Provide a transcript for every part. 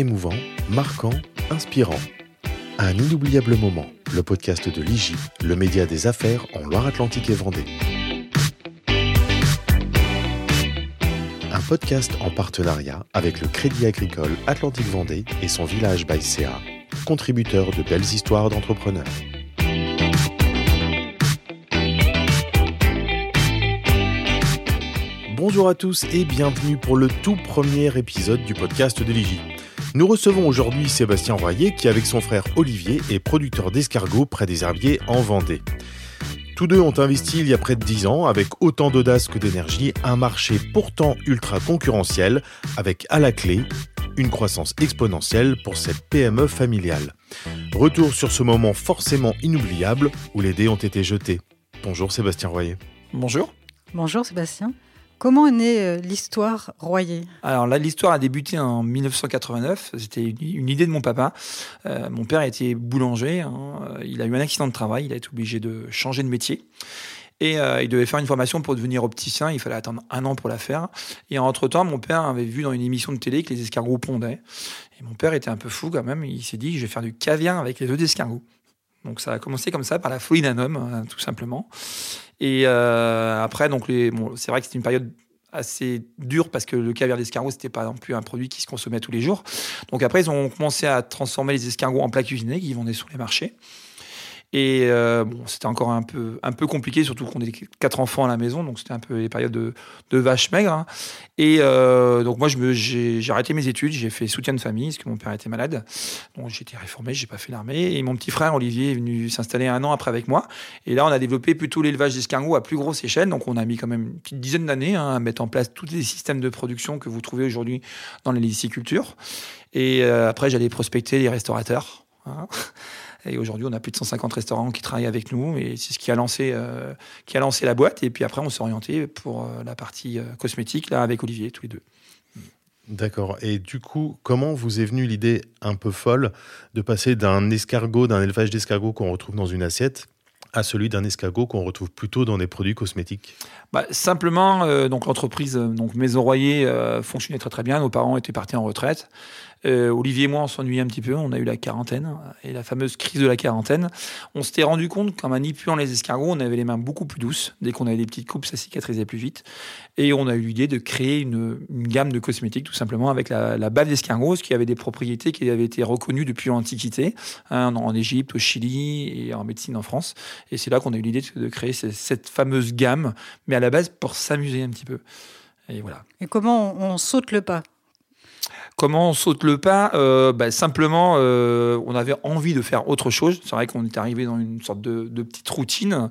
émouvant, marquant, inspirant. Un inoubliable moment, le podcast de l'IGI, le média des affaires en Loire-Atlantique et Vendée. Un podcast en partenariat avec le Crédit Agricole Atlantique Vendée et son village Baïséa, contributeur de belles histoires d'entrepreneurs. Bonjour à tous et bienvenue pour le tout premier épisode du podcast de l'IGI. Nous recevons aujourd'hui Sébastien Royer qui, avec son frère Olivier, est producteur d'escargots près des Herbiers en Vendée. Tous deux ont investi il y a près de 10 ans, avec autant d'audace que d'énergie, un marché pourtant ultra concurrentiel, avec à la clé une croissance exponentielle pour cette PME familiale. Retour sur ce moment forcément inoubliable où les dés ont été jetés. Bonjour Sébastien Royer. Bonjour. Bonjour Sébastien. Comment est née euh, l'histoire Royer? Alors là, l'histoire a débuté en 1989. C'était une, idée de mon papa. Euh, mon père était boulanger. Hein. Il a eu un accident de travail. Il a été obligé de changer de métier. Et euh, il devait faire une formation pour devenir opticien. Il fallait attendre un an pour la faire. Et entre-temps, mon père avait vu dans une émission de télé que les escargots pondaient. Et mon père était un peu fou quand même. Il s'est dit, je vais faire du caviar avec les œufs d'escargot. Donc ça a commencé comme ça, par la folie d'un homme, hein, tout simplement. Et euh, après, donc bon, c'est vrai que c'était une période assez dure parce que le caviar d'escargot c'était pas non plus un produit qui se consommait tous les jours. Donc après ils ont commencé à transformer les escargots en plats cuisinés qui vendaient sur les marchés. Et euh, bon, c'était encore un peu, un peu compliqué, surtout qu'on était quatre enfants à la maison, donc c'était un peu les périodes de, de vaches maigres. Hein. Et euh, donc moi, j'ai arrêté mes études, j'ai fait soutien de famille, parce que mon père était malade. Donc été réformé, j'ai pas fait l'armée. Et mon petit frère Olivier est venu s'installer un an après avec moi. Et là, on a développé plutôt l'élevage d'escargots à plus grosse échelle. Donc on a mis quand même une petite dizaine d'années hein, à mettre en place tous les systèmes de production que vous trouvez aujourd'hui dans les licicultures. Et euh, après, j'allais prospecter les restaurateurs. Hein. Et aujourd'hui, on a plus de 150 restaurants qui travaillent avec nous et c'est ce qui a lancé, euh, qui a lancé la boîte. Et puis après, on s'est orienté pour euh, la partie euh, cosmétique là avec Olivier, tous les deux. D'accord. Et du coup, comment vous est venue l'idée un peu folle de passer d'un escargot, d'un élevage d'escargots qu'on retrouve dans une assiette, à celui d'un escargot qu'on retrouve plutôt dans des produits cosmétiques? Bah, Simplement, donc l'entreprise donc Maison Royer fonctionnait très très bien. Nos parents étaient partis en retraite. Euh, Olivier et moi, on s'ennuyait un petit peu. On a eu la quarantaine et la fameuse crise de la quarantaine. On s'était rendu compte qu'en manipulant les escargots, on avait les mains beaucoup plus douces. Dès qu'on avait des petites coupes, ça cicatrisait plus vite. Et on a eu l'idée de créer une, gamme de cosmétiques, tout simplement, avec la, la bave d'escargot, qui avait des propriétés qui avaient été reconnues depuis l'Antiquité, hein, en Égypte, au Chili et en médecine en France. Et c'est là qu'on a eu l'idée de créer cette fameuse gamme, mais à la base pour s'amuser un petit peu. Et voilà. Et comment on saute le pas? Comment on saute le pas euh, bah, Simplement, euh, on avait envie de faire autre chose. C'est vrai qu'on est arrivé dans une sorte de, petite routine.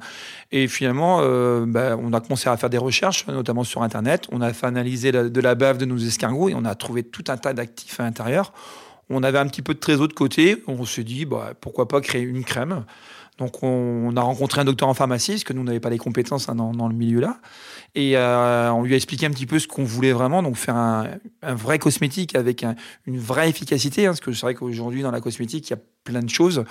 Et finalement, euh, bah, on a commencé à faire des recherches, notamment sur Internet. On a fait analyser de la bave de nos escargots et on a trouvé tout un tas d'actifs à l'intérieur. On avait un petit peu de trésor de côté. On s'est dit, bah, pourquoi pas créer une crème donc on, a rencontré un docteur en pharmacie, parce que nous, n'avons pas les compétences hein, dans, le milieu-là. Et euh, on lui a expliqué un petit peu ce qu'on voulait vraiment, donc faire un, vrai cosmétique avec une vraie efficacité, hein, parce que c'est vrai qu'aujourd'hui, dans la cosmétique, il y a plein de choses.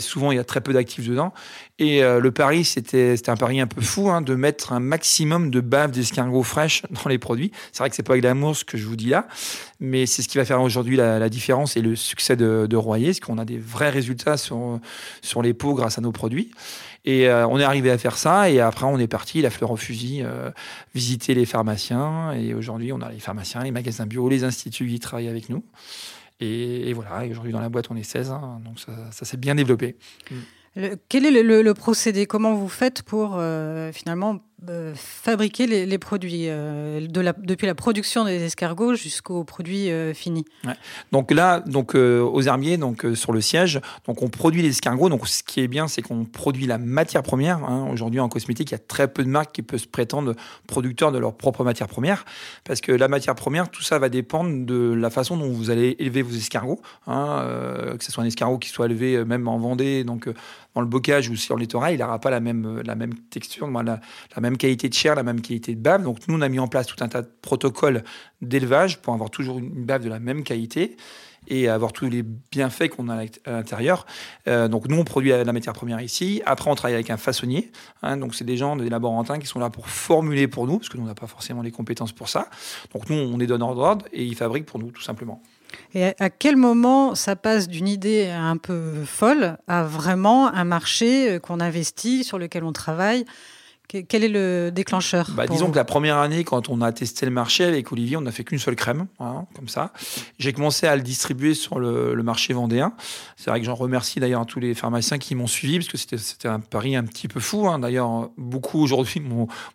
Souvent, il y a très peu d'actifs dedans. Et euh, le pari, c'était un pari un peu fou, hein, de mettre un maximum de bave d'escargot fraîche dans les produits. C'est vrai que c'est pas avec l'amour ce que je vous dis là, mais c'est ce qui va faire aujourd'hui la, différence et le succès de, Royer, parce qu'on a des vrais résultats sur, sur les peaux grâce à nos produits. Et euh, on est arrivé à faire ça, et après on est parti, la fleur au fusil, euh, visiter les pharmaciens. Et aujourd'hui, on a les pharmaciens, les magasins bio, les instituts qui travaillent avec nous. Et, voilà, aujourd'hui dans la boîte, on est 16, hein, donc ça, s'est bien développé. quel est le, procédé? Comment vous faites pour euh, finalement euh, fabriquer les, produits, euh, depuis la production des escargots jusqu'aux produits euh, finis. Donc là, donc aux herbiers, donc sur le siège, donc on produit les escargots. Donc ce qui est bien, c'est qu'on produit la matière première. Hein. Aujourd'hui en cosmétique, il y a très peu de marques qui peuvent se prétendre producteurs de leur propre matière première, parce que la matière première, tout ça va dépendre de la façon dont vous allez élever vos escargots. Hein, que ce soit un escargot qui soit élevé même en Vendée, donc dans le bocage ou sur les littoral, il n'aura pas la même la même texture, la même même qualité de chair, la même qualité de bave. Donc nous, on a mis en place tout un tas de protocoles d'élevage pour avoir toujours une bave de la même qualité et avoir tous les bienfaits qu'on a à l'intérieur. Euh, donc nous, on produit la matière première ici. Après, on travaille avec un façonnier. Hein. donc c'est des gens, des laborantins qui sont là pour formuler pour nous, parce que nous, on n'a pas forcément les compétences pour ça. Donc nous, on est donneur d'ordre et ils fabriquent pour nous, tout simplement. Et à quel moment ça passe d'une idée un peu folle à vraiment un marché qu'on investit, sur lequel on travaille quel est le déclencheur bah, Disons que la première année, quand on a testé le marché avec Olivier, on n'a fait qu'une seule crème, hein, comme ça. J'ai commencé à le distribuer sur le, marché vendéen. C'est vrai que j'en remercie d'ailleurs tous les pharmaciens qui m'ont suivi, parce que c'était un pari un petit peu fou. Hein. D'ailleurs, beaucoup aujourd'hui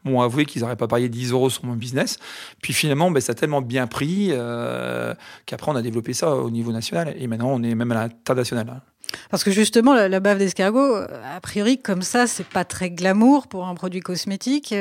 m'ont avoué qu'ils n'auraient pas parié 10 euros sur mon business. Puis finalement, ben, ça a tellement bien pris euh, qu'après, on a développé ça au niveau national. Et maintenant, on est même à l'international. Parce que justement, la, bave d'escargot, a priori, comme ça, c'est pas très glamour pour un produit cosmétique.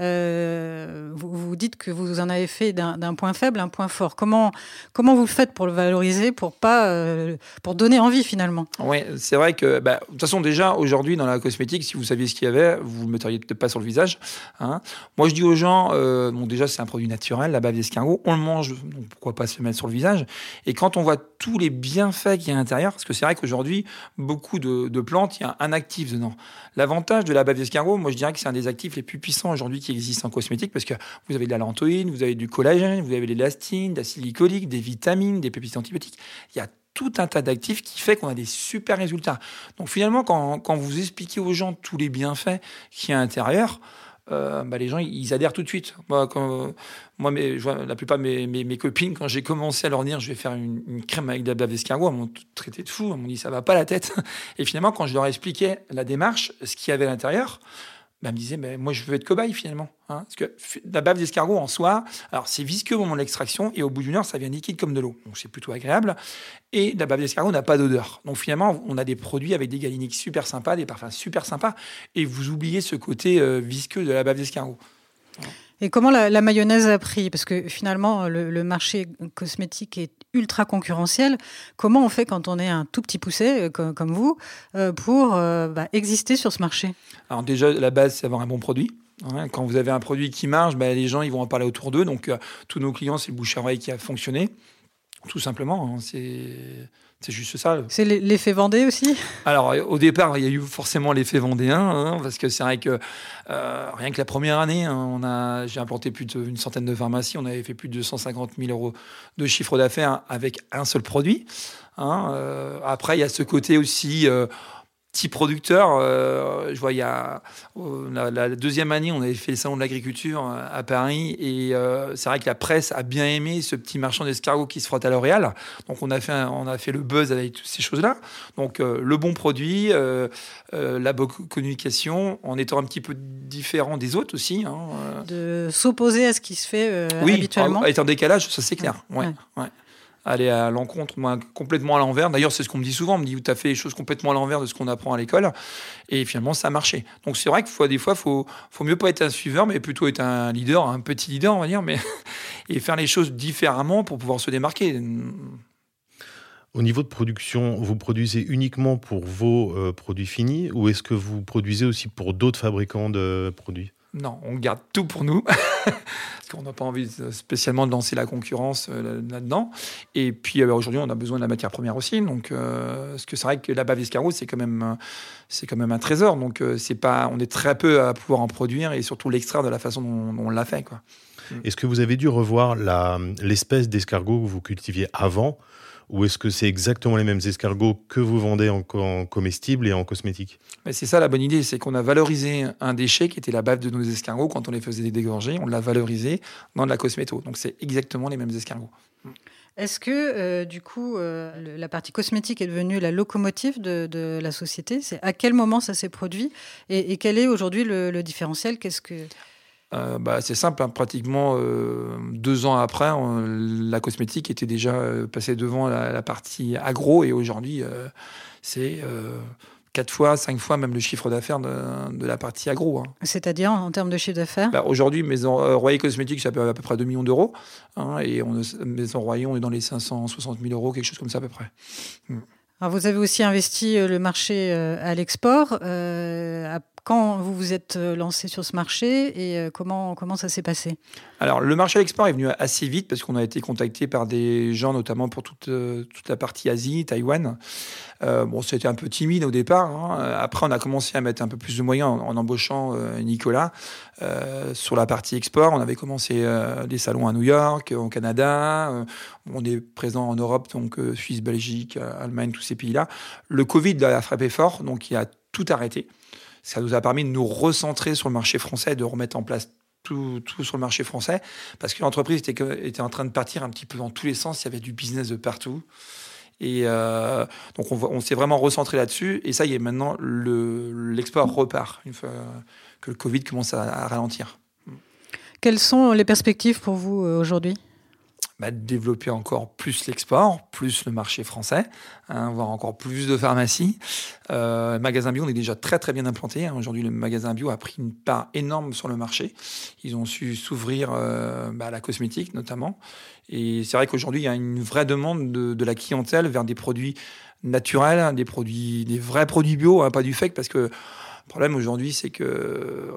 Euh, vous, vous, dites que vous en avez fait d'un point faible un point fort. Comment, comment vous le faites pour le valoriser, pour pas, euh, pour donner envie finalement? Oui, c'est vrai que, bah, de toute façon, déjà aujourd'hui dans la cosmétique, si vous saviez ce qu'il y avait, vous ne metteriez peut-être pas sur le visage. Hein. Moi, je dis aux gens, euh, bon, déjà c'est un produit naturel, la bave d'escargot, on le mange, donc pourquoi pas se le mettre sur le visage Et quand on voit tous les bienfaits qu'il y a à l'intérieur, parce que c'est vrai qu'aujourd'hui, beaucoup de, plantes, il y a un actif dedans. L'avantage de la bave d'escargot, moi je dirais que c'est un des actifs les plus puissants aujourd'hui qui existent en cosmétique, parce que vous avez de la lantoïne, vous avez du collagène, vous avez de l'élastine, de l'acide glycolique, des vitamines, des péptides antibiotiques. Il y a tout un tas d'actifs qui fait qu'on a des super résultats. Donc finalement, quand, quand vous expliquez aux gens tous les bienfaits qu'il y a à l'intérieur, euh, bah, les gens ils adhèrent tout de suite. Moi, quand, moi je vois, la plupart de mes, mes, copines, quand j'ai commencé à leur dire je vais faire une, crème avec de la blave d'escargot, elles m'ont traité de fou, elles m'ont dit ça va pas la tête. Et finalement, quand je leur expliquais la démarche, ce qu'il y avait à l'intérieur, bah, me disait, mais moi je veux être cobaye finalement. Hein, parce que la bave d'escargot en soi, alors c'est visqueux au moment de l'extraction et au bout d'une heure ça devient liquide comme de l'eau. Donc c'est plutôt agréable. Et la bave d'escargot n'a pas d'odeur. Donc finalement on a des produits avec des galiniques super sympas, des parfums super sympas et vous oubliez ce côté euh, visqueux de la bave d'escargot. Et comment la, mayonnaise a pris? Parce que finalement, le, marché cosmétique est ultra concurrentiel. Comment on fait quand on est un tout petit poussé euh, comme, vous euh, pour euh, bah, exister sur ce marché? Alors déjà, la base, c'est avoir un bon produit. Hein. Quand vous avez un produit qui marche, bah, les gens ils vont en parler autour d'eux. Donc tous nos clients, c'est le bouche à qui a fonctionné. Tout simplement, hein. c'est c'est juste ça. C'est l'effet Vendée aussi? Alors, au départ, il y a eu forcément l'effet vendéen, hein, parce que c'est vrai que euh, rien que la première année, hein, on a, j'ai implanté plus d'une centaine de pharmacies, on avait fait plus de 250 000 euros de chiffre d'affaires avec un seul produit. Hein, euh, après, il y a ce côté aussi. Euh, petit producteur. Euh, je vois, il y a euh, la, deuxième année, on avait fait le salon de l'agriculture euh, à Paris et c'est vrai que la presse a bien aimé ce petit marchand d'escargots qui se frotte à L'Oréal. Donc on a fait on a fait le buzz avec toutes ces choses-là. Donc le bon produit, la bonne communication, en étant un petit peu différent des autres aussi. Hein, de s'opposer à ce qui se fait oui, habituellement. Oui, être en décalage, ça c'est clair. Ouais, ouais aller à l'encontre, complètement à l'envers. D'ailleurs, c'est ce qu'on me dit souvent. On me dit, tu as fait les choses complètement à l'envers de ce qu'on apprend à l'école. Et finalement, ça a marché. Donc, c'est vrai que des fois, il faut, faut mieux pas être un suiveur, mais plutôt être un leader, un petit leader, on va dire, mais, et faire les choses différemment pour pouvoir se démarquer. Au niveau de production, vous produisez uniquement pour vos euh, produits finis ou est-ce que vous produisez aussi pour d'autres fabricants de produits? Non, on garde tout pour nous, parce qu'on n'a pas envie spécialement de lancer la concurrence euh, là-dedans. Et puis euh, aujourd'hui, on a besoin de la matière première aussi. Donc, euh, parce que c'est vrai que la bave c'est quand même, c'est quand même un trésor. Donc, c'est pas, on est très peu à pouvoir en produire et surtout l'extraire de la façon dont, on l'a fait. Est-ce que vous avez dû revoir l'espèce d'escargot que vous cultiviez avant ou est-ce que c'est exactement les mêmes escargots que vous vendez en, comestibles et en cosmétiques C'est ça la bonne idée, c'est qu'on a valorisé un déchet qui était la bave de nos escargots quand on les faisait dégorger, on l'a valorisé dans de la cosméto. Donc c'est exactement les mêmes escargots. Est-ce que, euh, du coup, euh, la partie cosmétique est devenue la locomotive de, la société? C'est à quel moment ça s'est produit? Et, quel est aujourd'hui le, le, différentiel? Qu'est-ce que euh, bah, c'est simple, hein. pratiquement euh, deux ans après, la cosmétique était déjà euh, passée devant la, partie agro et aujourd'hui, c'est quatre fois, cinq fois même le chiffre d'affaires de, la partie agro. Hein. C'est-à-dire en termes de chiffre d'affaires bah, Aujourd'hui, Maison Royer Cosmétique, ça peut à peu près 2 millions d'euros. Hein, et on, Maison Royer, on est dans les 560 000 euros, quelque chose comme ça à peu près. Hmm vous avez aussi investi le marché à l'export. Euh, quand vous vous êtes euh, lancé sur ce marché et euh, comment, comment ça s'est passé? Alors, le marché à l'export est venu assez vite parce qu'on a été contacté par des gens, notamment pour toute, euh, toute la partie Asie, Taïwan. bon, c'était un peu timide au départ. Hein. Après, on a commencé à mettre un peu plus de moyens en, embauchant Nicolas sur la partie export. On avait commencé des salons à New York, au Canada. on est présent en Europe, donc Suisse, Belgique, Allemagne, tous ces pays-là. Le Covid a frappé fort, donc il a tout arrêté. Ça nous a permis de nous recentrer sur le marché français, de remettre en place tout, tout, sur le marché français, parce que l'entreprise était, était, en train de partir un petit peu dans tous les sens, il y avait du business de partout. Et euh, donc on, s'est vraiment recentré là-dessus, et ça y est, maintenant l'export le, repart, une fois que le Covid commence à, à ralentir. Quelles sont les perspectives pour vous euh, aujourd'hui? Bah, développer encore plus l'export, plus le marché français, hein, avoir encore plus de pharmacies. Euh, magasin bio, on est déjà très très bien implanté. Hein. Aujourd'hui, le magasin bio a pris une part énorme sur le marché. Ils ont su s'ouvrir euh, bah, à la cosmétique notamment. Et c'est vrai qu'aujourd'hui, il y a une vraie demande de, la clientèle vers des produits naturels, des produits, des vrais produits bio, hein, pas du fake, parce que le problème aujourd'hui, c'est que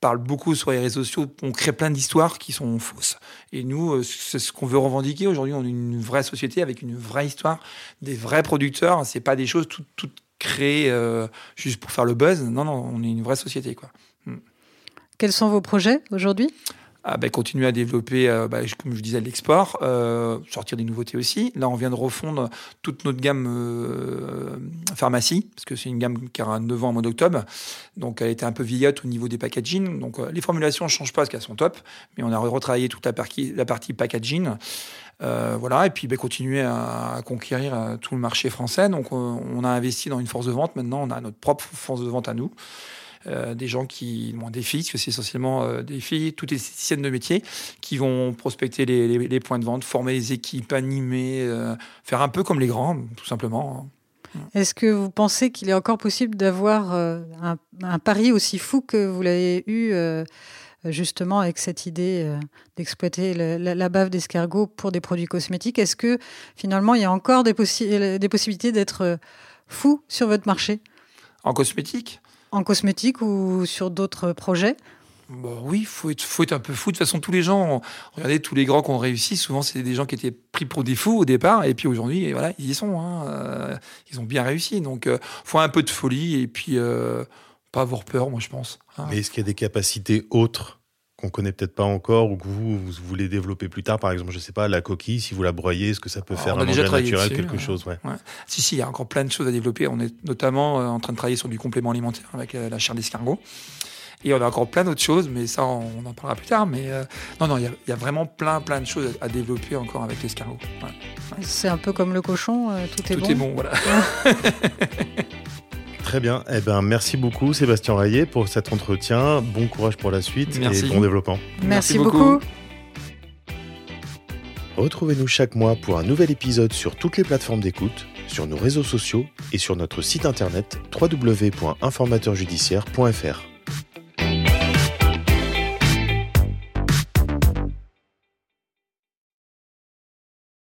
parle beaucoup sur les réseaux sociaux, on crée plein d'histoires qui sont fausses. Et nous, euh, c'est ce qu'on veut revendiquer. Aujourd'hui, on est une vraie société avec une vraie histoire, des vrais producteurs. C'est pas des choses toutes, toutes créées euh, juste pour faire le buzz. Non, non, on est une vraie société. Hmm. Quels sont vos projets aujourd'hui? Ah, ben, continuer à développer, euh, ben, comme je disais, l'export, euh, sortir des nouveautés aussi. Là, on vient de refondre toute notre gamme euh, pharmacie, parce que c'est une gamme qui aura 9 ans au mois d'octobre. Donc, elle était un peu vieillotte au niveau des packaging. Donc, les formulations ne changent pas parce qu'elles sont top, mais on a retravaillé toute la partie, packaging. voilà, et puis ben, continuer à, conquérir tout le marché français. Donc, on a investi dans une force de vente. Maintenant, on a notre propre force de vente à nous. Euh, des gens qui, bon, des filles, parce que c'est essentiellement euh, des filles, toutes les esthéticiennes de métier, qui vont prospecter les, points de vente, former les équipes, animer, euh, faire un peu comme les grands, tout simplement. Est-ce que vous pensez qu'il est encore possible d'avoir un, pari aussi fou que vous l'avez eu justement avec cette idée d'exploiter la, bave d'escargot pour des produits cosmétiques? Est-ce que finalement il y a encore des, des possibilités d'être fou sur votre marché? En cosmétique? En cosmétique ou sur d'autres projets? Bon, oui, il faut être, faut être un peu fou. De toute façon, tous les gens, regardez, tous les grands qui ont réussi, souvent, c'est des gens qui étaient pris pour des fous au départ, et puis aujourd'hui, voilà, ils y sont. Hein, euh, ils ont bien réussi. Donc, il euh, faut un peu de folie, et puis euh, pas avoir peur, moi, je pense. Hein. Mais est-ce qu'il y a des capacités autres qu'on connaît peut-être pas encore ou que vous, vous voulez développer plus tard Par exemple, je sais pas, la coquille, si vous la broyez, est-ce que ça peut ah, faire un déjà naturel, quelque chose ouais. Si, si, il y a encore plein de choses à développer. On est notamment euh, en train de travailler sur du complément alimentaire avec euh, la chair d'escargot. Et on a encore plein d'autres choses, mais ça, on, en parlera plus tard. Mais euh, non, non, il y, a vraiment plein, plein de choses à, développer encore avec l'escargot. C'est un peu comme le cochon, tout est bon. Tout est bon, voilà. Très bien. Eh ben, merci beaucoup, Sébastien Rayet, pour cet entretien. Bon courage pour la suite et bon développement. Merci, beaucoup. Retrouvez-nous chaque mois pour un nouvel épisode sur toutes les plateformes d'écoute, sur nos réseaux sociaux et sur notre site internet www.informateurjudiciaire.fr.